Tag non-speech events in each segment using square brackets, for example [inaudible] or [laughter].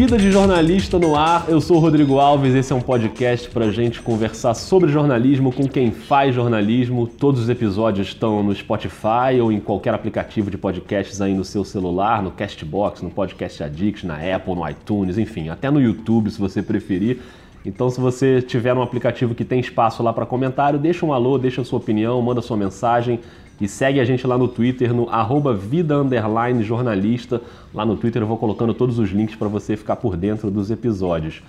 Vida de Jornalista no Ar. Eu sou o Rodrigo Alves. Esse é um podcast para gente conversar sobre jornalismo com quem faz jornalismo. Todos os episódios estão no Spotify ou em qualquer aplicativo de podcasts aí no seu celular, no Castbox, no Podcast Addict, na Apple, no iTunes, enfim, até no YouTube, se você preferir. Então, se você tiver um aplicativo que tem espaço lá para comentário, deixa um alô, deixa a sua opinião, manda sua mensagem e segue a gente lá no Twitter, no arroba vida jornalista. Lá no Twitter eu vou colocando todos os links para você ficar por dentro dos episódios.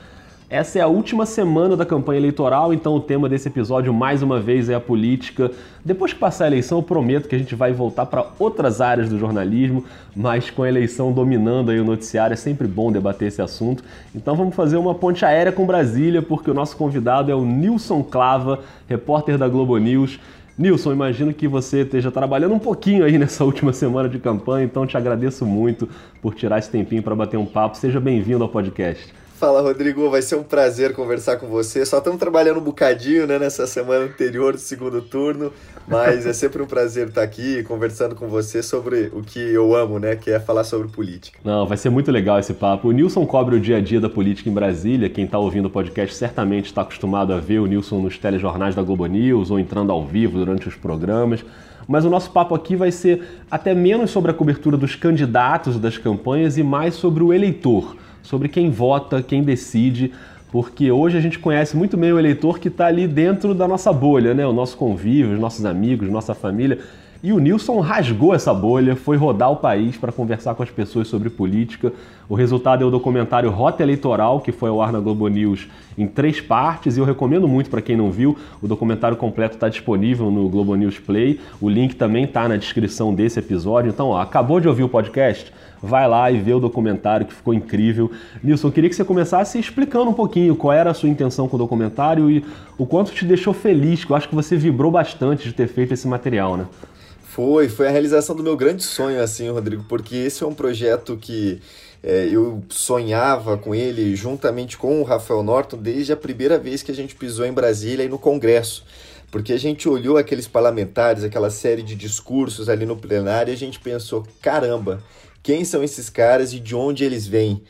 Essa é a última semana da campanha eleitoral, então o tema desse episódio mais uma vez é a política. Depois que passar a eleição, eu prometo que a gente vai voltar para outras áreas do jornalismo, mas com a eleição dominando aí o noticiário é sempre bom debater esse assunto. Então vamos fazer uma ponte aérea com Brasília, porque o nosso convidado é o Nilson Clava, repórter da Globo News. Nilson, imagino que você esteja trabalhando um pouquinho aí nessa última semana de campanha, então te agradeço muito por tirar esse tempinho para bater um papo. Seja bem-vindo ao podcast. Fala, Rodrigo. Vai ser um prazer conversar com você. Só estamos trabalhando um bocadinho né, nessa semana anterior do segundo turno, mas é sempre um prazer estar aqui conversando com você sobre o que eu amo, né, que é falar sobre política. Não, vai ser muito legal esse papo. O Nilson cobre o dia a dia da política em Brasília. Quem está ouvindo o podcast certamente está acostumado a ver o Nilson nos telejornais da Globo News ou entrando ao vivo durante os programas. Mas o nosso papo aqui vai ser até menos sobre a cobertura dos candidatos das campanhas e mais sobre o eleitor sobre quem vota, quem decide, porque hoje a gente conhece muito bem o eleitor que está ali dentro da nossa bolha, né? O nosso convívio, os nossos amigos, nossa família. E o Nilson rasgou essa bolha, foi rodar o país para conversar com as pessoas sobre política. O resultado é o documentário Rota Eleitoral, que foi ao ar na Globo News em três partes, e eu recomendo muito para quem não viu. O documentário completo está disponível no Globo News Play. O link também está na descrição desse episódio. Então, ó, acabou de ouvir o podcast? Vai lá e vê o documentário que ficou incrível. Nilson, queria que você começasse explicando um pouquinho qual era a sua intenção com o documentário e o quanto te deixou feliz, que eu acho que você vibrou bastante de ter feito esse material, né? Foi, foi a realização do meu grande sonho, assim, Rodrigo, porque esse é um projeto que é, eu sonhava com ele juntamente com o Rafael Norton desde a primeira vez que a gente pisou em Brasília e no Congresso. Porque a gente olhou aqueles parlamentares, aquela série de discursos ali no plenário e a gente pensou: caramba, quem são esses caras e de onde eles vêm?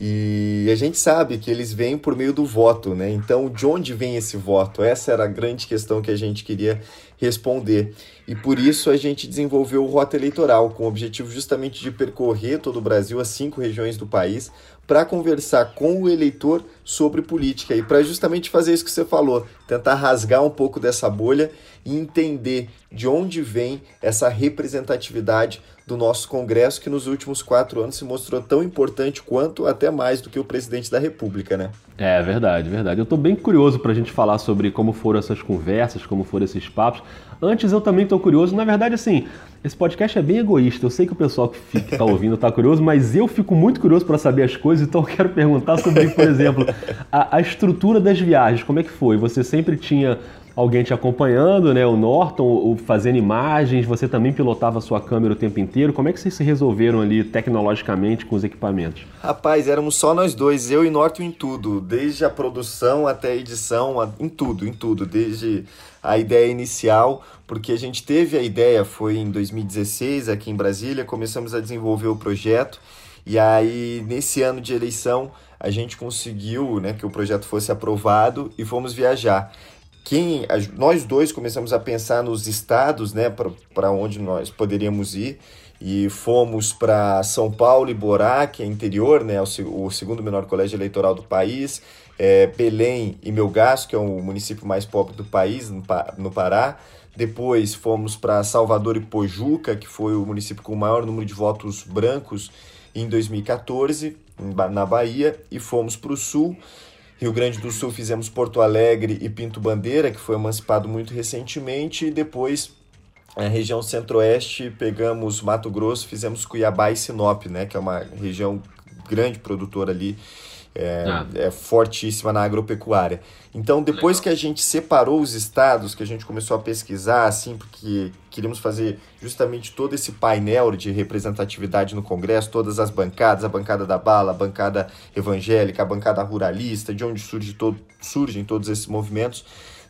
E a gente sabe que eles vêm por meio do voto, né? Então, de onde vem esse voto? Essa era a grande questão que a gente queria responder. E por isso a gente desenvolveu o Rota Eleitoral, com o objetivo justamente de percorrer todo o Brasil, as cinco regiões do país, para conversar com o eleitor sobre política. E para justamente fazer isso que você falou, tentar rasgar um pouco dessa bolha e entender de onde vem essa representatividade do nosso Congresso, que nos últimos quatro anos se mostrou tão importante quanto, até mais do que o presidente da República, né? É verdade, verdade. Eu estou bem curioso para a gente falar sobre como foram essas conversas, como foram esses papos. Antes eu também estou curioso. Na verdade, assim, esse podcast é bem egoísta. Eu sei que o pessoal que está ouvindo está curioso, mas eu fico muito curioso para saber as coisas, então eu quero perguntar sobre, por exemplo, a, a estrutura das viagens. Como é que foi? Você sempre tinha alguém te acompanhando, né? O Norton, o, fazendo imagens, você também pilotava sua câmera o tempo inteiro. Como é que vocês se resolveram ali tecnologicamente com os equipamentos? Rapaz, éramos só nós dois, eu e Norton em tudo, desde a produção até a edição, em tudo, em tudo, desde a ideia inicial, porque a gente teve a ideia, foi em 2016 aqui em Brasília, começamos a desenvolver o projeto. E aí, nesse ano de eleição, a gente conseguiu né, que o projeto fosse aprovado e fomos viajar quem nós dois começamos a pensar nos estados, né, para onde nós poderíamos ir. E fomos para São Paulo e Borá, que é interior, né, o, o segundo menor colégio eleitoral do país, é, Belém e Melgaço, que é o município mais pobre do país, no, no Pará. Depois fomos para Salvador e Pojuca, que foi o município com o maior número de votos brancos em 2014, na Bahia, e fomos para o sul Rio Grande do Sul fizemos Porto Alegre e Pinto Bandeira, que foi emancipado muito recentemente, e depois a região centro-oeste pegamos Mato Grosso, fizemos Cuiabá e Sinop, né, que é uma região grande produtora ali é, ah. é, fortíssima na agropecuária. Então, depois Legal. que a gente separou os estados, que a gente começou a pesquisar, assim, porque queríamos fazer justamente todo esse painel de representatividade no Congresso, todas as bancadas, a bancada da bala, a bancada evangélica, a bancada ruralista, de onde surge todo, surgem todos esses movimentos.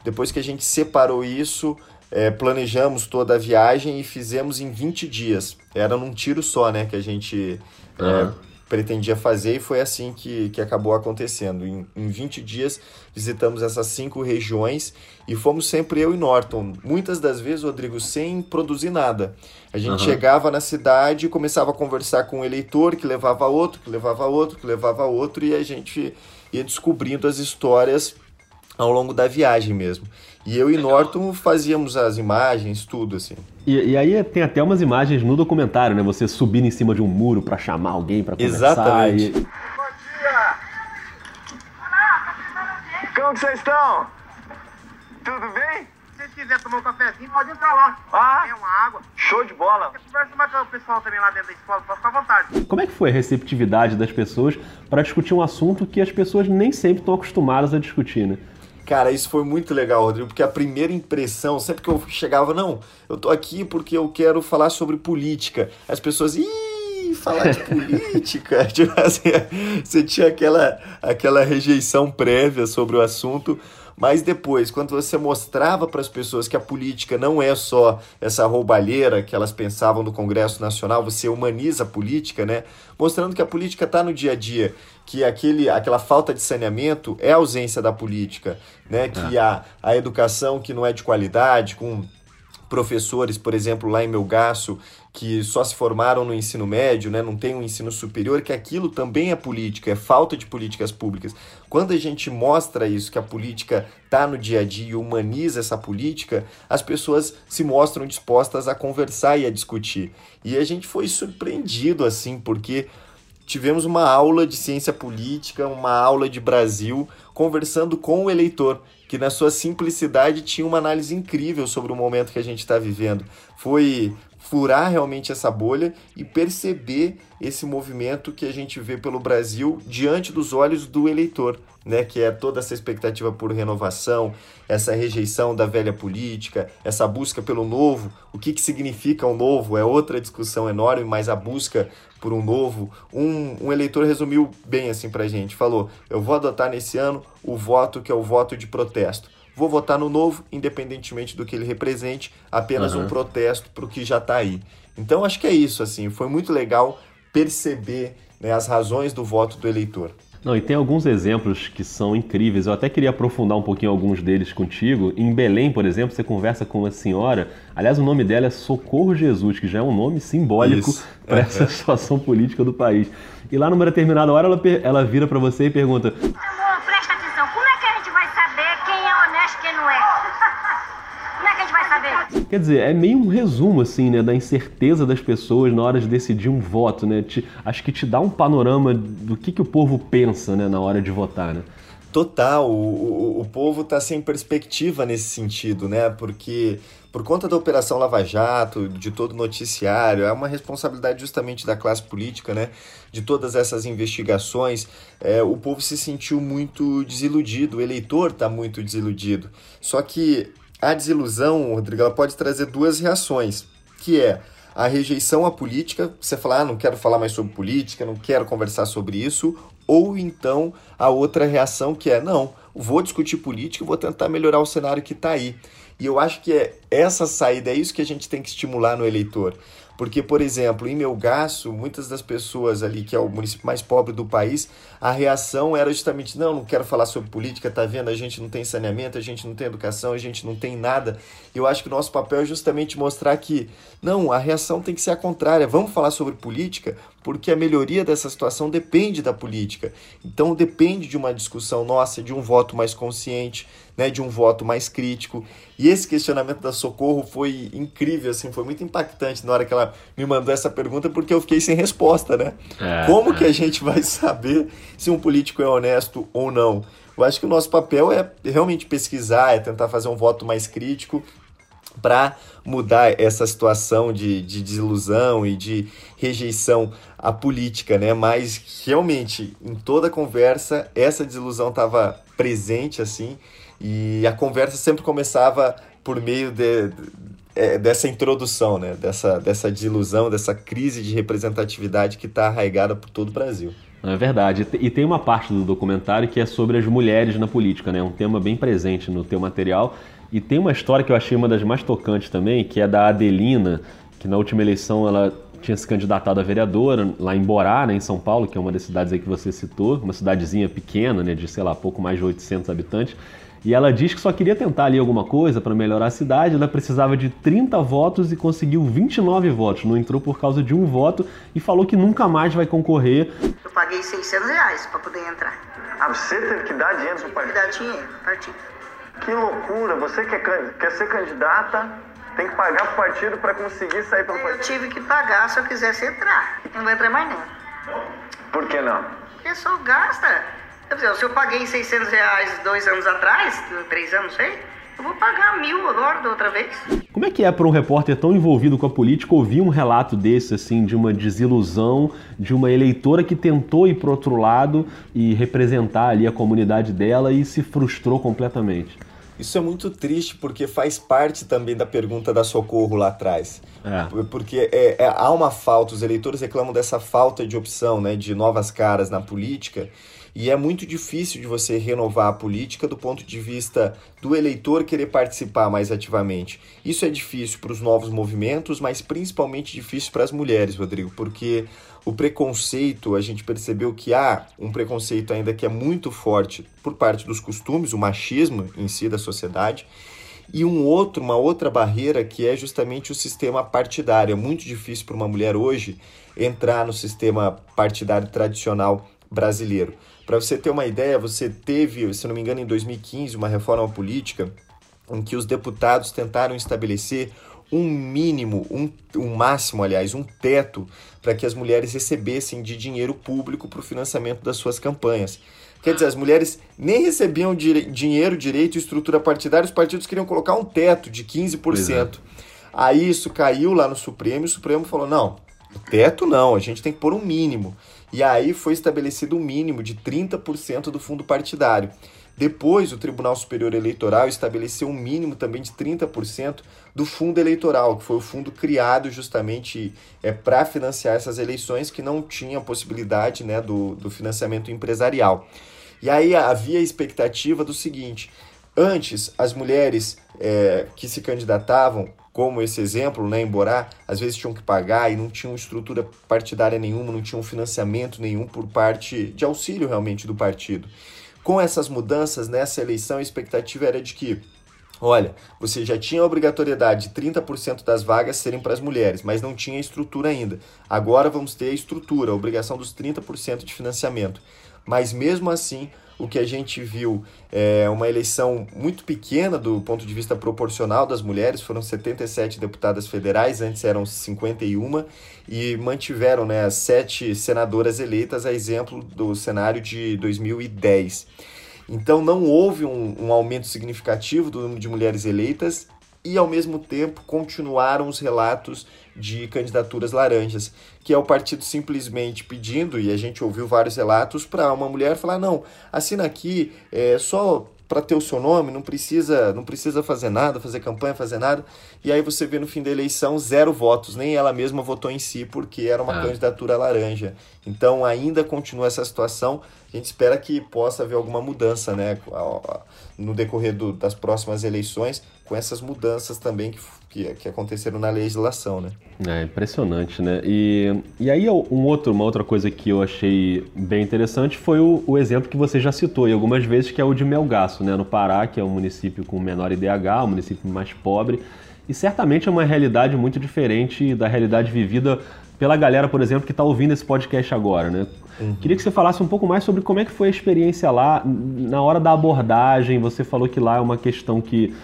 Depois que a gente separou isso, é, planejamos toda a viagem e fizemos em 20 dias. Era num tiro só, né, que a gente... Uhum pretendia fazer e foi assim que, que acabou acontecendo. Em, em 20 dias visitamos essas cinco regiões e fomos sempre eu e Norton. Muitas das vezes, Rodrigo, sem produzir nada. A gente uhum. chegava na cidade e começava a conversar com o um eleitor, que levava outro, que levava outro, que levava outro, e a gente ia descobrindo as histórias ao longo da viagem mesmo. E eu e Norton fazíamos as imagens, tudo assim. E, e, aí tem até umas imagens no documentário, né? Você subindo em cima de um muro para chamar alguém para conversar. Exatamente. E... Bom dia! Como que vocês estão? Tudo bem? Se vocês quiserem tomar um cafezinho, pode entrar lá. Ah, tem uma água. Show de bola. Você conversa mais com o pessoal também lá dentro da escola, pode ficar à vontade. Como é que foi a receptividade das pessoas para discutir um assunto que as pessoas nem sempre estão acostumadas a discutir, né? Cara, isso foi muito legal, Rodrigo, porque a primeira impressão, sempre que eu chegava, não, eu tô aqui porque eu quero falar sobre política. As pessoas, ih, falar de política. [laughs] tipo assim, você tinha aquela, aquela rejeição prévia sobre o assunto. Mas depois, quando você mostrava para as pessoas que a política não é só essa roubalheira que elas pensavam no Congresso Nacional, você humaniza a política, né? Mostrando que a política está no dia a dia, que aquele, aquela falta de saneamento é ausência da política, né? Que é. a, a educação que não é de qualidade, com professores, por exemplo, lá em Melgaço, que só se formaram no ensino médio, né, não tem um ensino superior, que aquilo também é política, é falta de políticas públicas. Quando a gente mostra isso, que a política está no dia a dia e humaniza essa política, as pessoas se mostram dispostas a conversar e a discutir. E a gente foi surpreendido assim, porque tivemos uma aula de ciência política, uma aula de Brasil, conversando com o eleitor que na sua simplicidade tinha uma análise incrível sobre o momento que a gente está vivendo. Foi furar realmente essa bolha e perceber esse movimento que a gente vê pelo Brasil diante dos olhos do eleitor, né? Que é toda essa expectativa por renovação, essa rejeição da velha política, essa busca pelo novo. O que, que significa o um novo é outra discussão enorme, mas a busca por um novo. Um, um eleitor resumiu bem assim pra gente, falou: "Eu vou adotar nesse ano o voto que é o voto de protesto. Vou votar no novo, independentemente do que ele represente, apenas uhum. um protesto para o que já está aí". Então acho que é isso assim, foi muito legal perceber né, as razões do voto do eleitor. Não, e tem alguns exemplos que são incríveis. Eu até queria aprofundar um pouquinho alguns deles contigo. Em Belém, por exemplo, você conversa com uma senhora. Aliás, o nome dela é Socorro Jesus, que já é um nome simbólico para essa situação política do país. E lá numa determinada hora ela, ela vira para você e pergunta: Quer dizer, é meio um resumo, assim, né, da incerteza das pessoas na hora de decidir um voto, né? Te, acho que te dá um panorama do que, que o povo pensa, né, na hora de votar, né? Total, o, o, o povo está sem perspectiva nesse sentido, né? Porque por conta da Operação Lava Jato, de todo o noticiário, é uma responsabilidade justamente da classe política, né? De todas essas investigações, é, o povo se sentiu muito desiludido, o eleitor está muito desiludido. Só que a desilusão, Rodrigo, ela pode trazer duas reações, que é a rejeição à política, você falar, ah, não quero falar mais sobre política, não quero conversar sobre isso, ou então a outra reação que é, não, vou discutir política vou tentar melhorar o cenário que está aí. E eu acho que é essa saída, é isso que a gente tem que estimular no eleitor. Porque, por exemplo, em Melgaço, muitas das pessoas ali, que é o município mais pobre do país, a reação era justamente: não, não quero falar sobre política, tá vendo? A gente não tem saneamento, a gente não tem educação, a gente não tem nada. Eu acho que o nosso papel é justamente mostrar que, não, a reação tem que ser a contrária. Vamos falar sobre política, porque a melhoria dessa situação depende da política. Então, depende de uma discussão nossa, de um voto mais consciente, né, de um voto mais crítico. E esse questionamento da Socorro foi incrível, assim, foi muito impactante na hora que ela me mandou essa pergunta, porque eu fiquei sem resposta, né? É, Como é. que a gente vai [laughs] saber se um político é honesto ou não? Eu acho que o nosso papel é realmente pesquisar, é tentar fazer um voto mais crítico para mudar essa situação de, de desilusão e de rejeição à política, né? Mas realmente, em toda a conversa, essa desilusão estava presente, assim, e a conversa sempre começava por meio de, de, é, dessa introdução, né? dessa, dessa desilusão, dessa crise de representatividade que está arraigada por todo o Brasil. É verdade. E tem uma parte do documentário que é sobre as mulheres na política, né? Um tema bem presente no teu material. E tem uma história que eu achei uma das mais tocantes também, que é da Adelina, que na última eleição ela tinha se candidatado a vereadora lá em Borá, né, em São Paulo, que é uma das cidades aí que você citou, uma cidadezinha pequena, né, de sei lá, pouco mais de 800 habitantes. E ela diz que só queria tentar ali alguma coisa para melhorar a cidade. Ela precisava de 30 votos e conseguiu 29 votos. Não entrou por causa de um voto e falou que nunca mais vai concorrer. Eu paguei 600 reais para poder entrar. Ah, você teve que dar dinheiro pro Tive que partido? dar dinheiro, partido. Que loucura! Você quer, can- quer ser candidata, tem que pagar pro partido pra conseguir sair pelo Eu partido. tive que pagar se eu quisesse entrar. Não vai entrar mais não. Por que não? Porque só gasta. Dizer, se eu paguei 600 reais dois anos atrás, três anos, sei, eu vou pagar mil agora da outra vez. Como é que é para um repórter tão envolvido com a política ouvir um relato desse, assim, de uma desilusão, de uma eleitora que tentou ir para outro lado e representar ali a comunidade dela e se frustrou completamente? Isso é muito triste porque faz parte também da pergunta da Socorro lá atrás. É. Porque é, é- há uma falta, os eleitores reclamam dessa falta de opção, né, de novas caras na política, e é muito difícil de você renovar a política do ponto de vista do eleitor querer participar mais ativamente. Isso é difícil para os novos movimentos, mas principalmente difícil para as mulheres, Rodrigo, porque o preconceito, a gente percebeu que há um preconceito ainda que é muito forte por parte dos costumes, o machismo em si da sociedade, e um outro, uma outra barreira que é justamente o sistema partidário. É muito difícil para uma mulher hoje entrar no sistema partidário tradicional brasileiro. Para você ter uma ideia, você teve, se não me engano, em 2015, uma reforma política em que os deputados tentaram estabelecer um mínimo, um, um máximo, aliás, um teto para que as mulheres recebessem de dinheiro público para o financiamento das suas campanhas. Quer dizer, as mulheres nem recebiam dire dinheiro, direito e estrutura partidária, os partidos queriam colocar um teto de 15%. Aí isso caiu lá no Supremo e o Supremo falou: não, teto não, a gente tem que pôr um mínimo. E aí foi estabelecido um mínimo de 30% do fundo partidário. Depois, o Tribunal Superior Eleitoral estabeleceu um mínimo também de 30% do fundo eleitoral, que foi o fundo criado justamente é, para financiar essas eleições que não tinha possibilidade né, do, do financiamento empresarial. E aí havia a expectativa do seguinte: antes, as mulheres é, que se candidatavam, como esse exemplo, né, em Borá, às vezes tinham que pagar e não tinham estrutura partidária nenhuma, não tinham financiamento nenhum por parte de auxílio realmente do partido. Com essas mudanças nessa eleição, a expectativa era de que, olha, você já tinha a obrigatoriedade de 30% das vagas serem para as mulheres, mas não tinha estrutura ainda. Agora vamos ter a estrutura, a obrigação dos 30% de financiamento. Mas mesmo assim, o que a gente viu é uma eleição muito pequena do ponto de vista proporcional das mulheres, foram 77 deputadas federais, antes eram 51, e mantiveram né, as sete senadoras eleitas, a exemplo do cenário de 2010. Então não houve um, um aumento significativo do número de mulheres eleitas e, ao mesmo tempo, continuaram os relatos de candidaturas laranjas, que é o partido simplesmente pedindo, e a gente ouviu vários relatos, para uma mulher falar: não, assina aqui é, só para ter o seu nome, não precisa, não precisa fazer nada, fazer campanha, fazer nada. E aí você vê no fim da eleição zero votos, nem ela mesma votou em si, porque era uma Ah. candidatura laranja. Então ainda continua essa situação. A gente espera que possa haver alguma mudança né, no decorrer do, das próximas eleições, com essas mudanças também que, que, que aconteceram na legislação. Né? É impressionante, né? E, e aí um outro, uma outra coisa que eu achei bem interessante foi o, o exemplo que você já citou e algumas vezes, que é o de Melgaço, né? No Pará, que é um município com menor IDH, um município mais pobre. E certamente é uma realidade muito diferente da realidade vivida pela galera, por exemplo, que está ouvindo esse podcast agora, né? Queria que você falasse um pouco mais sobre como é que foi a experiência lá, na hora da abordagem. Você falou que lá é uma questão que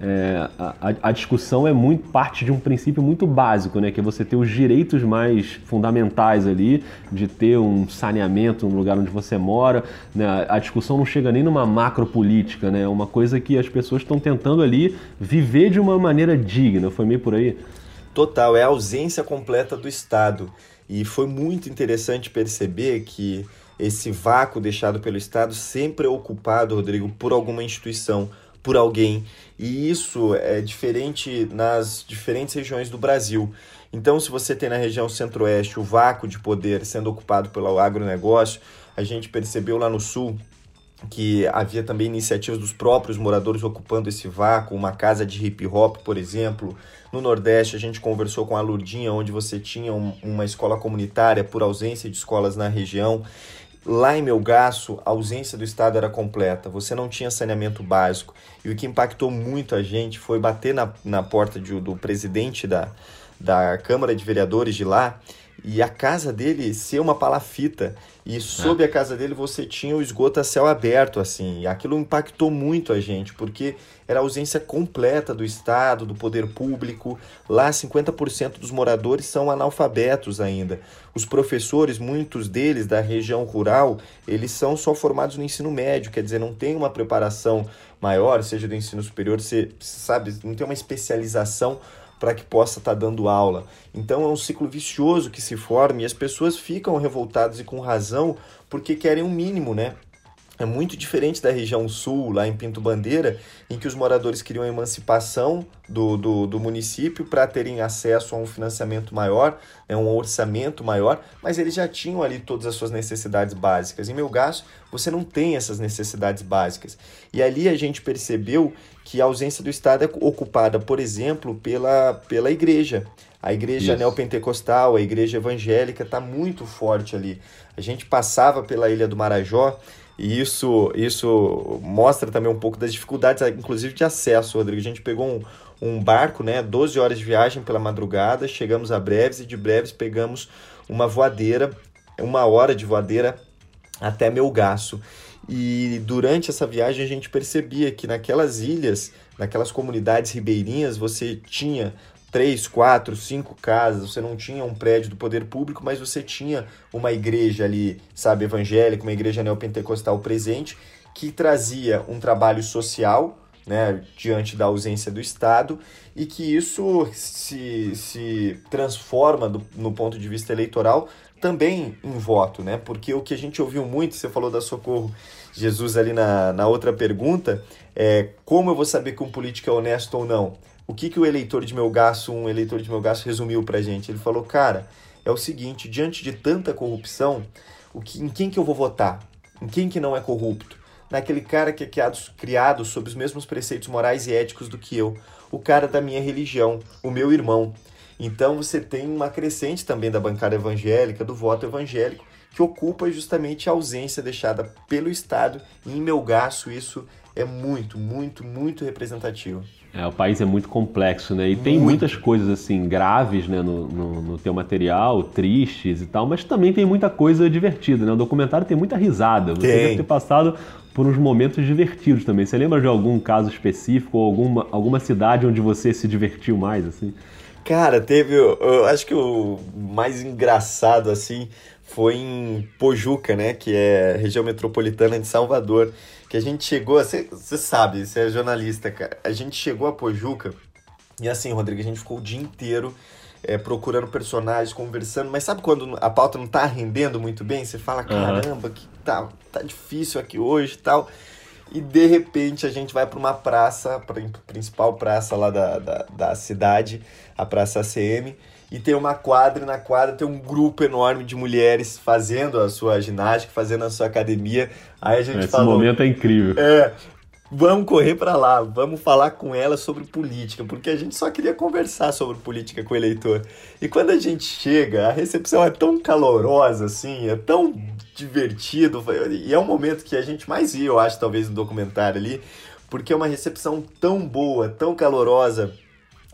é, a, a, discussão é muito parte de um princípio muito básico, né? Que é você ter os direitos mais fundamentais ali, de ter um saneamento no lugar onde você mora. Né? A discussão não chega nem numa macro política, né? É uma coisa que as pessoas estão tentando ali viver de uma maneira digna. Foi meio por aí? Total, é a ausência completa do Estado. E foi muito interessante perceber que esse vácuo deixado pelo Estado sempre é ocupado, Rodrigo, por alguma instituição, por alguém. E isso é diferente nas diferentes regiões do Brasil. Então, se você tem na região centro-oeste o vácuo de poder sendo ocupado pelo agronegócio, a gente percebeu lá no sul que havia também iniciativas dos próprios moradores ocupando esse vácuo, uma casa de hip hop, por exemplo. No Nordeste, a gente conversou com a Lurdinha, onde você tinha um, uma escola comunitária por ausência de escolas na região. Lá em Melgaço, a ausência do Estado era completa, você não tinha saneamento básico. E o que impactou muito a gente foi bater na, na porta de, do presidente da, da Câmara de Vereadores de lá e a casa dele ser uma palafita e sob é. a casa dele você tinha o esgoto a céu aberto assim. E aquilo impactou muito a gente, porque era a ausência completa do Estado, do poder público. Lá 50% dos moradores são analfabetos ainda. Os professores, muitos deles da região rural, eles são só formados no ensino médio, quer dizer, não tem uma preparação maior, seja do ensino superior, você sabe, não tem uma especialização para que possa estar tá dando aula. Então é um ciclo vicioso que se forma e as pessoas ficam revoltadas e com razão porque querem um mínimo, né? É muito diferente da região sul, lá em Pinto Bandeira, em que os moradores queriam a emancipação do, do, do município para terem acesso a um financiamento maior, né, um orçamento maior, mas eles já tinham ali todas as suas necessidades básicas. Em Melgaço, você não tem essas necessidades básicas. E ali a gente percebeu que a ausência do Estado é ocupada, por exemplo, pela, pela igreja. A igreja Isso. neopentecostal, a igreja evangélica está muito forte ali. A gente passava pela Ilha do Marajó e isso, isso mostra também um pouco das dificuldades, inclusive de acesso, Rodrigo. A gente pegou um, um barco, né, 12 horas de viagem pela madrugada, chegamos a Breves e de Breves pegamos uma voadeira, uma hora de voadeira até Melgaço. E durante essa viagem a gente percebia que naquelas ilhas, naquelas comunidades ribeirinhas, você tinha três, quatro, cinco casas, você não tinha um prédio do poder público, mas você tinha uma igreja ali, sabe, evangélica, uma igreja neopentecostal presente, que trazia um trabalho social, né, diante da ausência do Estado, e que isso se, se transforma do, no ponto de vista eleitoral também em voto, né? Porque o que a gente ouviu muito, você falou da Socorro Jesus ali na, na outra pergunta, é como eu vou saber que um político é honesto ou não? O que, que o eleitor de Melgaço, um eleitor de Melgaço, resumiu pra gente? Ele falou, cara, é o seguinte, diante de tanta corrupção, o que, em quem que eu vou votar? Em quem que não é corrupto? Naquele cara que é criado, criado sob os mesmos preceitos morais e éticos do que eu, o cara da minha religião, o meu irmão. Então você tem uma crescente também da bancada evangélica, do voto evangélico, que ocupa justamente a ausência deixada pelo Estado. E em Melgaço isso é muito, muito, muito representativo. É, o país é muito complexo, né? E muito. tem muitas coisas assim graves né, no, no, no, teu material, tristes e tal, mas também tem muita coisa divertida, né? O documentário tem muita risada. Você tem. deve ter passado por uns momentos divertidos também. Você lembra de algum caso específico ou alguma, alguma cidade onde você se divertiu mais, assim? Cara, teve. Eu acho que o mais engraçado, assim, foi em Pojuca, né? Que é região metropolitana de Salvador que a gente chegou, você sabe, você é jornalista, cara. A gente chegou a Pojuca e assim, Rodrigo, a gente ficou o dia inteiro é, procurando personagens, conversando, mas sabe quando a pauta não tá rendendo muito bem? Você fala, caramba, que tá, tá difícil aqui hoje e tal. E de repente a gente vai para uma praça, pra principal praça lá da, da, da cidade, a Praça ACM, e tem uma quadra, e na quadra tem um grupo enorme de mulheres fazendo a sua ginástica, fazendo a sua academia. Aí a gente Esse falou. Esse momento é incrível. É. Vamos correr para lá, vamos falar com ela sobre política, porque a gente só queria conversar sobre política com o eleitor. E quando a gente chega, a recepção é tão calorosa, assim, é tão divertido, e é um momento que a gente mais ia, eu acho, talvez, no documentário ali, porque é uma recepção tão boa, tão calorosa,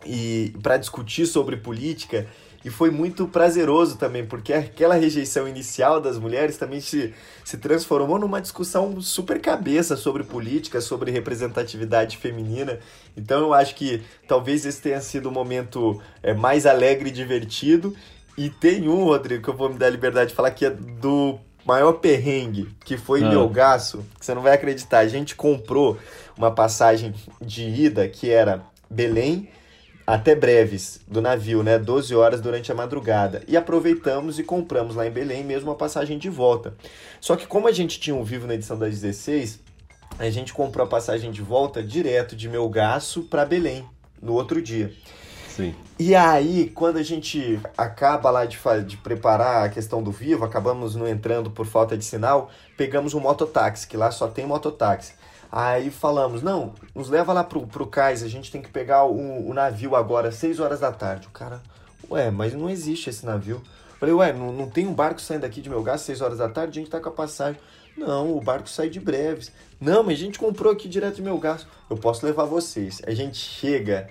e para discutir sobre política e foi muito prazeroso também, porque aquela rejeição inicial das mulheres também se, se transformou numa discussão super cabeça sobre política, sobre representatividade feminina. Então eu acho que talvez esse tenha sido o um momento é, mais alegre e divertido. E tem um, Rodrigo, que eu vou me dar a liberdade de falar que é do maior perrengue, que foi ah. meu gasto, que você não vai acreditar. A gente comprou uma passagem de ida que era Belém até breves do navio, né? 12 horas durante a madrugada. E aproveitamos e compramos lá em Belém mesmo a passagem de volta. Só que como a gente tinha um vivo na edição das 16, a gente comprou a passagem de volta direto de Melgaço para Belém no outro dia. Sim. E aí, quando a gente acaba lá de, de preparar a questão do vivo, acabamos não entrando por falta de sinal, pegamos um mototáxi, que lá só tem mototáxi. Aí falamos, não, nos leva lá pro, pro cais, a gente tem que pegar o, o navio agora, 6 horas da tarde. O cara, ué, mas não existe esse navio. Falei, ué, não, não tem um barco saindo daqui de Melgar às 6 horas da tarde, a gente tá com a passagem. Não, o barco sai de breves. Não, mas a gente comprou aqui direto de Melgar. Eu posso levar vocês. A gente chega,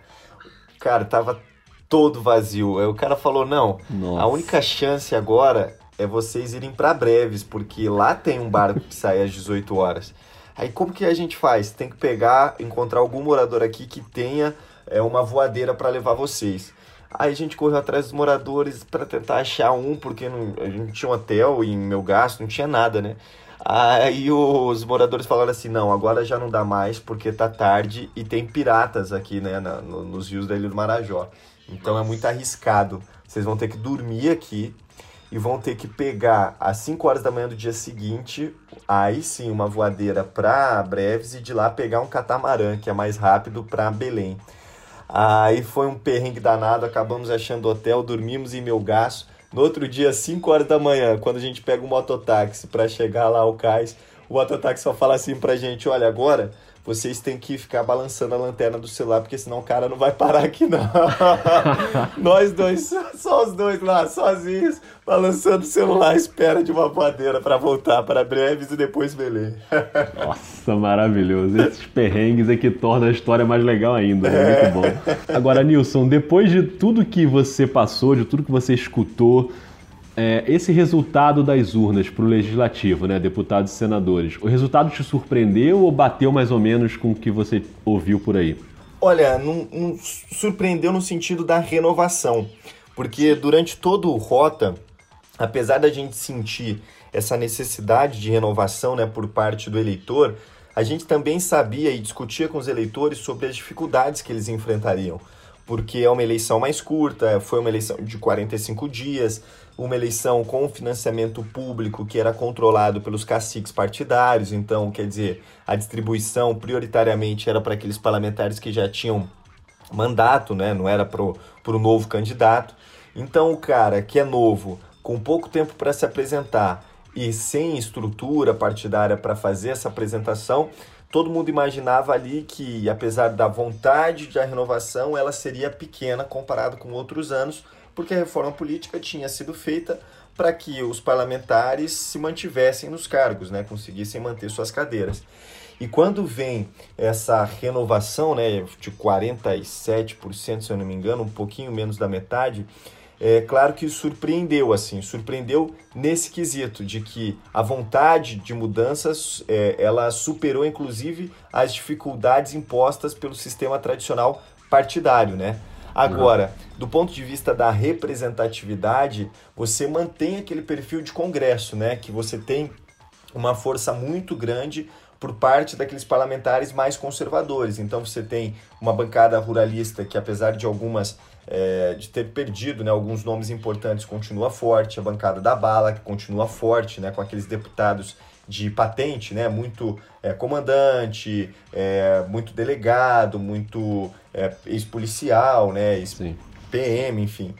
cara, tava todo vazio. Aí o cara falou, não, Nossa. a única chance agora é vocês irem para breves, porque lá tem um barco que sai às 18 horas. Aí como que a gente faz? Tem que pegar, encontrar algum morador aqui que tenha é, uma voadeira para levar vocês. Aí a gente correu atrás dos moradores para tentar achar um, porque não, a gente não tinha um hotel em meu gasto, não tinha nada, né? Aí os moradores falaram assim, não, agora já não dá mais porque tá tarde e tem piratas aqui, né, na, no, nos rios da Ilha do Marajó. Então é muito arriscado. Vocês vão ter que dormir aqui e vão ter que pegar às 5 horas da manhã do dia seguinte, aí sim, uma voadeira para Breves e de lá pegar um catamarã, que é mais rápido, para Belém. Aí foi um perrengue danado, acabamos achando hotel, dormimos em Melgaço. No outro dia, 5 horas da manhã, quando a gente pega o mototáxi para chegar lá ao cais, o mototáxi só fala assim pra gente: olha, agora vocês têm que ficar balançando a lanterna do celular, porque senão o cara não vai parar aqui, não. [laughs] Nós dois, só os dois lá, sozinhos, balançando o celular à espera de uma voadeira para voltar para Breves e depois Belém. [laughs] Nossa, maravilhoso. Esses perrengues é que tornam a história mais legal ainda, né? Muito bom. Agora, Nilson, depois de tudo que você passou, de tudo que você escutou, é, esse resultado das urnas para o legislativo, né, deputados e senadores, o resultado te surpreendeu ou bateu mais ou menos com o que você ouviu por aí? Olha, não, não surpreendeu no sentido da renovação, porque durante todo o Rota, apesar da gente sentir essa necessidade de renovação né, por parte do eleitor, a gente também sabia e discutia com os eleitores sobre as dificuldades que eles enfrentariam, porque é uma eleição mais curta, foi uma eleição de 45 dias, uma eleição com financiamento público que era controlado pelos caciques partidários, então, quer dizer, a distribuição prioritariamente era para aqueles parlamentares que já tinham mandato, né? não era para o novo candidato. Então, o cara que é novo, com pouco tempo para se apresentar e sem estrutura partidária para fazer essa apresentação, todo mundo imaginava ali que, apesar da vontade de a renovação, ela seria pequena comparado com outros anos, porque a reforma política tinha sido feita para que os parlamentares se mantivessem nos cargos, né, conseguissem manter suas cadeiras. E quando vem essa renovação, né, de 47%, se eu não me engano, um pouquinho menos da metade, é claro que surpreendeu, assim, surpreendeu nesse quesito de que a vontade de mudanças, é, ela superou inclusive as dificuldades impostas pelo sistema tradicional partidário, né? Agora, do ponto de vista da representatividade, você mantém aquele perfil de Congresso, né? Que você tem uma força muito grande por parte daqueles parlamentares mais conservadores. Então você tem uma bancada ruralista que, apesar de algumas é, de ter perdido né, alguns nomes importantes, continua forte. A bancada da bala que continua forte, né, com aqueles deputados de patente, né, muito é, comandante, é, muito delegado, muito é, ex-policial, né, ex-PM, enfim.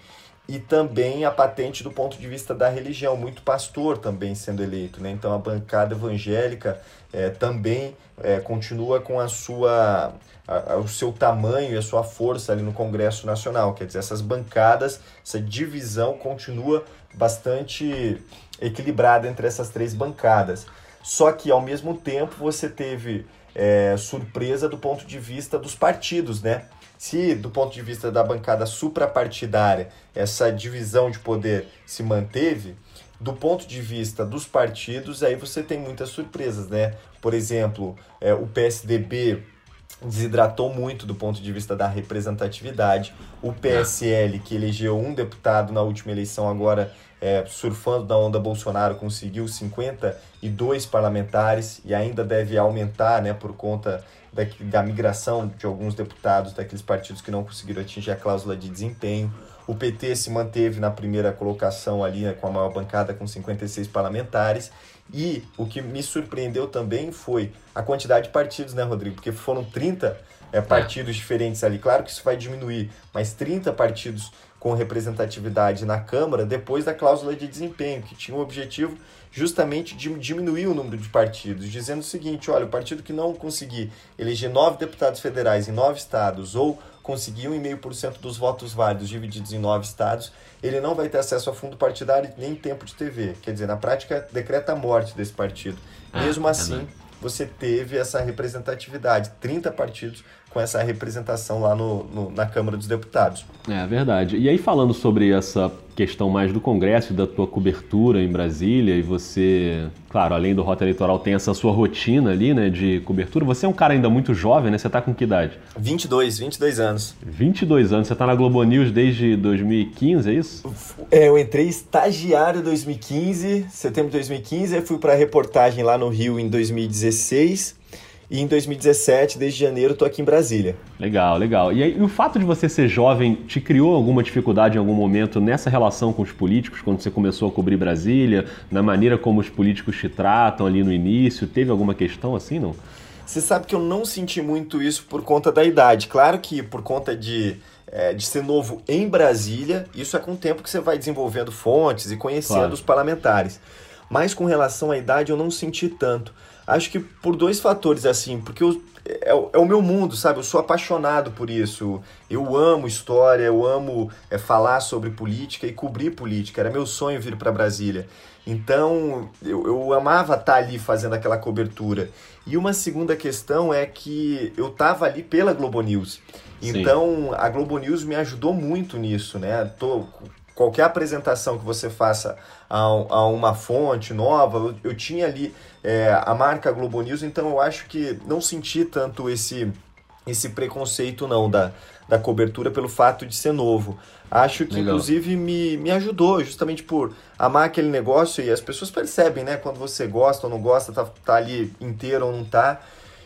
E também a patente do ponto de vista da religião, muito pastor também sendo eleito. Né? Então a bancada evangélica é, também é, continua com a sua, a, a, o seu tamanho e a sua força ali no Congresso Nacional. Quer dizer, essas bancadas, essa divisão continua bastante equilibrada entre essas três bancadas. Só que, ao mesmo tempo, você teve é, surpresa do ponto de vista dos partidos, né? Se, do ponto de vista da bancada suprapartidária, essa divisão de poder se manteve, do ponto de vista dos partidos, aí você tem muitas surpresas, né? Por exemplo, é, o PSDB desidratou muito do ponto de vista da representatividade. O PSL, que elegeu um deputado na última eleição, agora é, surfando na onda Bolsonaro, conseguiu 52 parlamentares e ainda deve aumentar né, por conta da, da migração de alguns deputados daqueles partidos que não conseguiram atingir a cláusula de desempenho. O PT se manteve na primeira colocação ali, né, com a maior bancada, com 56 parlamentares. E o que me surpreendeu também foi a quantidade de partidos, né, Rodrigo? Porque foram 30 é, partidos diferentes ali. Claro que isso vai diminuir, mas 30 partidos com representatividade na Câmara depois da cláusula de desempenho, que tinha o objetivo justamente de diminuir o número de partidos, dizendo o seguinte: olha, o partido que não conseguir eleger nove deputados federais em nove estados ou conseguir 1,5% dos votos válidos divididos em nove estados, ele não vai ter acesso a fundo partidário nem tempo de TV. Quer dizer, na prática, decreta a morte desse partido. Ah, Mesmo assim, você teve essa representatividade, 30 partidos com essa representação lá no, no, na Câmara dos Deputados. É verdade. E aí, falando sobre essa questão mais do Congresso e da tua cobertura em Brasília, e você, claro, além do Rota Eleitoral, tem essa sua rotina ali, né, de cobertura. Você é um cara ainda muito jovem, né? Você tá com que idade? 22, 22 anos. 22 anos. Você tá na Globo News desde 2015, é isso? É, eu entrei estagiário em 2015, setembro de 2015, aí fui para reportagem lá no Rio em 2016 e em 2017, desde janeiro, estou aqui em Brasília. Legal, legal. E, aí, e o fato de você ser jovem te criou alguma dificuldade em algum momento nessa relação com os políticos, quando você começou a cobrir Brasília, na maneira como os políticos te tratam ali no início? Teve alguma questão assim, não? Você sabe que eu não senti muito isso por conta da idade. Claro que por conta de, é, de ser novo em Brasília, isso é com o tempo que você vai desenvolvendo fontes e conhecendo claro. os parlamentares. Mas com relação à idade, eu não senti tanto. Acho que por dois fatores, assim, porque eu, é, é, o meu mundo, sabe? Eu sou apaixonado por isso. Eu amo história, eu amo é, falar sobre política e cobrir política. Era meu sonho vir para Brasília. Então, eu, eu amava estar tá ali fazendo aquela cobertura. E uma segunda questão é que eu estava ali pela Globo News. Então, Sim. a Globo News me ajudou muito nisso, né? Tô, qualquer apresentação que você faça a, a uma fonte nova, eu, eu tinha ali é, a marca Globo News, então eu acho que não senti tanto esse, esse preconceito não da, da cobertura pelo fato de ser novo. Acho que, Legal. inclusive, me, me ajudou, justamente por amar aquele negócio e as pessoas percebem, né? Quando você gosta ou não gosta, tá, tá ali inteiro ou não tá.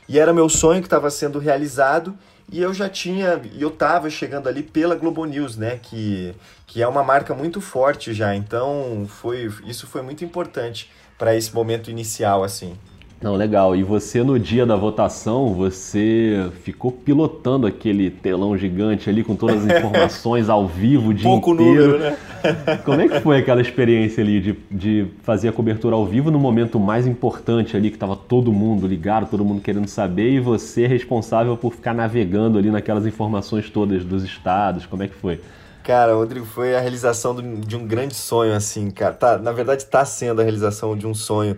E era meu sonho que estava sendo realizado e eu já tinha, e eu estava chegando ali pela Globo News, né, que, que é uma marca muito forte já. Então, foi isso foi muito importante para esse momento inicial assim. Não, legal. E você no dia da votação, você ficou pilotando aquele telão gigante ali com todas as [laughs] informações ao vivo o dia Pouco inteiro. Número, né? [laughs] Como é que foi aquela experiência ali de, de fazer a cobertura ao vivo no momento mais importante ali, que estava todo mundo ligado, todo mundo querendo saber, e você responsável por ficar navegando ali naquelas informações todas dos estados? Como é que foi? Cara, Rodrigo, foi a realização de um grande sonho, assim, cara. Tá, na verdade, está sendo a realização de um sonho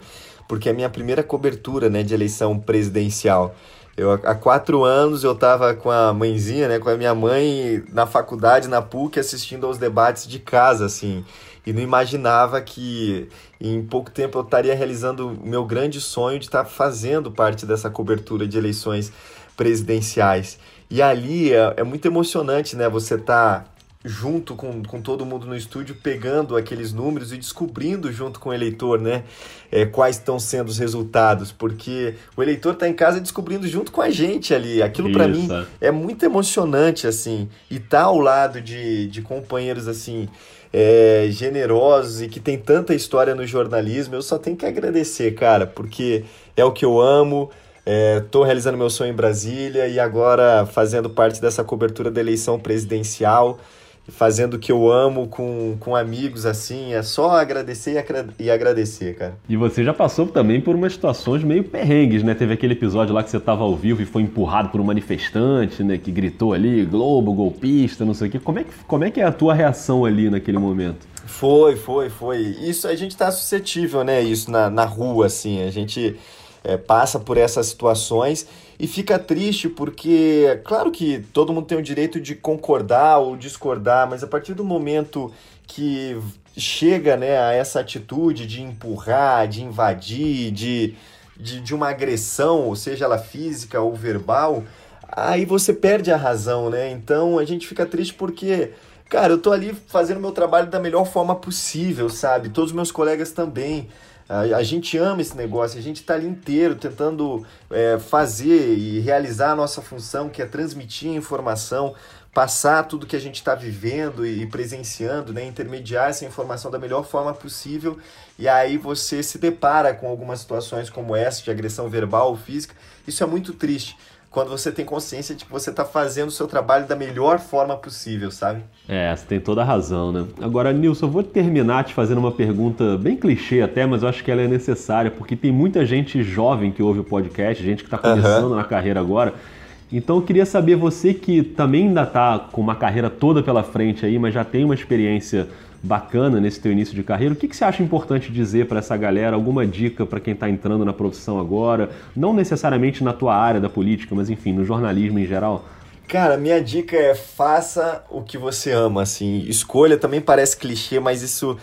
porque é a minha primeira cobertura né, de eleição presidencial. Eu, há quatro anos eu estava com a mãezinha, né, com a minha mãe na faculdade, na PUC, assistindo aos debates de casa, assim. E não imaginava que em pouco tempo eu estaria realizando o meu grande sonho de estar tá fazendo parte dessa cobertura de eleições presidenciais. E ali é, é muito emocionante, né? Você tá junto com, com todo mundo no estúdio, pegando aqueles números e descobrindo junto com o eleitor, né, é, quais estão sendo os resultados, porque o eleitor está em casa descobrindo junto com a gente ali. Aquilo para mim é muito emocionante, assim, e tá ao lado de, de companheiros assim. É, generosos e que tem tanta história no jornalismo, eu só tenho que agradecer, cara, porque é o que eu amo. Estou é, realizando meu sonho em Brasília e agora fazendo parte dessa cobertura da eleição presidencial fazendo o que eu amo com, com amigos, assim, é só agradecer e, e agradecer, cara. E você já passou também por umas situações meio perrengues, né? Teve aquele episódio lá que você tava ao vivo e foi empurrado por um manifestante, né? Que gritou ali, Globo, golpista, não sei o quê. Como é que, como é, que é a tua reação ali naquele momento? Foi, foi, foi. Isso, a gente tá suscetível, né? Isso na, na rua, assim, a gente é, passa por essas situações e fica triste porque, claro que todo mundo tem o direito de concordar ou discordar, mas a partir do momento que chega né, a essa atitude de empurrar, de invadir, de, de, de uma agressão, ou seja ela física ou verbal, aí você perde a razão, né? Então a gente fica triste porque cara, eu tô ali fazendo meu trabalho da melhor forma possível, sabe? Todos os meus colegas também. A, a gente ama esse negócio, a gente está ali inteiro tentando é, fazer e realizar a nossa função, que é transmitir informação, passar tudo que a gente está vivendo e presenciando, né, intermediar essa informação da melhor forma possível. E aí você se depara com algumas situações como essa, de agressão verbal ou física. Isso é muito triste. Quando você tem consciência de que você está fazendo o seu trabalho da melhor forma possível, sabe? É, você tem toda a razão, né? Agora, Nilson, eu vou terminar te fazendo uma pergunta bem clichê até, mas eu acho que ela é necessária, porque tem muita gente jovem que ouve o podcast, gente que está começando uhum. na carreira agora. Então eu queria saber, você que também ainda está com uma carreira toda pela frente aí, mas já tem uma experiência bacana nesse teu início de carreira. O que, que você acha importante dizer para essa galera? Alguma dica para quem está entrando na profissão agora? Não necessariamente na tua área da política, mas enfim, no jornalismo em geral. Cara, minha dica é faça o que você ama, assim. Escolha também parece clichê, mas isso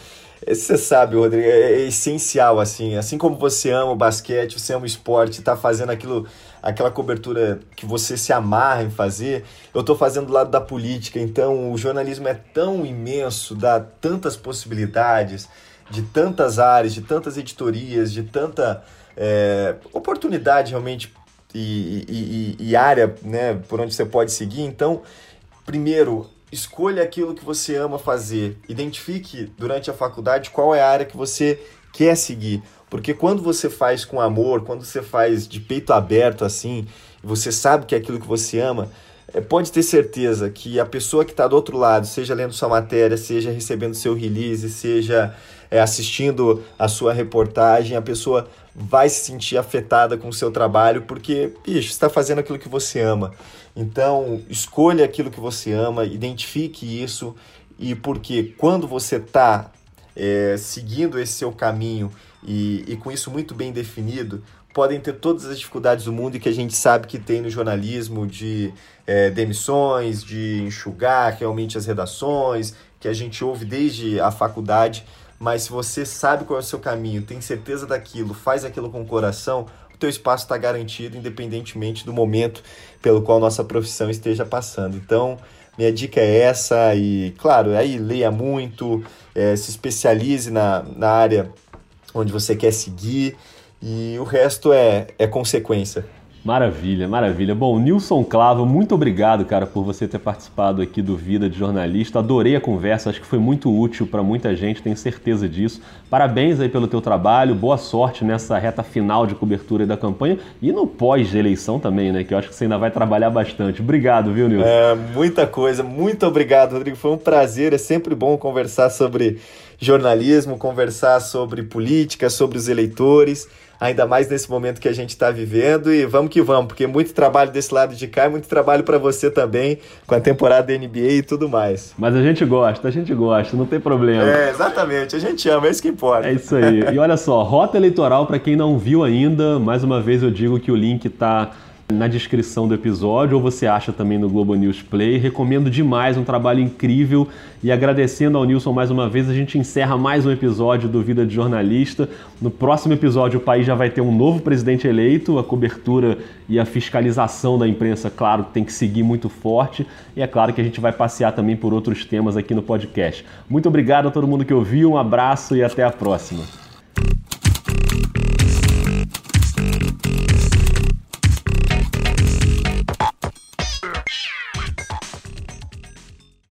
você sabe, Rodrigo, é, é essencial, assim. Assim como você ama o basquete, você ama o esporte, tá fazendo aquilo aquela cobertura que você se amarra em fazer, eu estou fazendo do lado da política. Então, o jornalismo é tão imenso, dá tantas possibilidades, de tantas áreas, de tantas editorias, de tanta é, oportunidade realmente e, e, e área né, por onde você pode seguir. Então, primeiro, escolha aquilo que você ama fazer. Identifique durante a faculdade qual é a área que você quer seguir. Porque quando você faz com amor, quando você faz de peito aberto assim, você sabe que é aquilo que você ama, é, pode ter certeza que a pessoa que está do outro lado, seja lendo sua matéria, seja recebendo seu release, seja é, assistindo a sua reportagem, a pessoa vai se sentir afetada com o seu trabalho, porque, bicho, está fazendo aquilo que você ama. Então, escolha aquilo que você ama, identifique isso, e porque quando você está é, seguindo esse seu caminho e, e com isso muito bem definido, podem ter todas as dificuldades do mundo e que a gente sabe que tem no jornalismo de é, demissões, de enxugar realmente as redações, que a gente ouve desde a faculdade, mas se você sabe qual é o seu caminho, tem certeza daquilo, faz aquilo com o coração, o teu espaço está garantido, independentemente do momento pelo qual nossa profissão esteja passando. Então, minha dica é essa e, claro, aí leia muito, é, se especialize na, na área onde você quer seguir e o resto é, é consequência. Maravilha, maravilha. Bom, Nilson Clavo, muito obrigado, cara, por você ter participado aqui do Vida de Jornalista. Adorei a conversa, acho que foi muito útil para muita gente, tenho certeza disso. Parabéns aí pelo teu trabalho, boa sorte nessa reta final de cobertura da campanha e no pós-eleição também, né, que eu acho que você ainda vai trabalhar bastante. Obrigado, viu, Nilson? É, muita coisa. Muito obrigado, Rodrigo. Foi um prazer, é sempre bom conversar sobre jornalismo, conversar sobre política, sobre os eleitores ainda mais nesse momento que a gente está vivendo. E vamos que vamos, porque muito trabalho desse lado de cá e muito trabalho para você também, com a temporada da NBA e tudo mais. Mas a gente gosta, a gente gosta, não tem problema. É, exatamente, a gente ama, é isso que importa. É isso aí. E olha só, rota eleitoral, para quem não viu ainda, mais uma vez eu digo que o link está na descrição do episódio ou você acha também no Globo News Play. Recomendo demais, um trabalho incrível e agradecendo ao Nilson mais uma vez, a gente encerra mais um episódio do Vida de Jornalista. No próximo episódio o país já vai ter um novo presidente eleito, a cobertura e a fiscalização da imprensa, claro, tem que seguir muito forte e é claro que a gente vai passear também por outros temas aqui no podcast. Muito obrigado a todo mundo que ouviu, um abraço e até a próxima.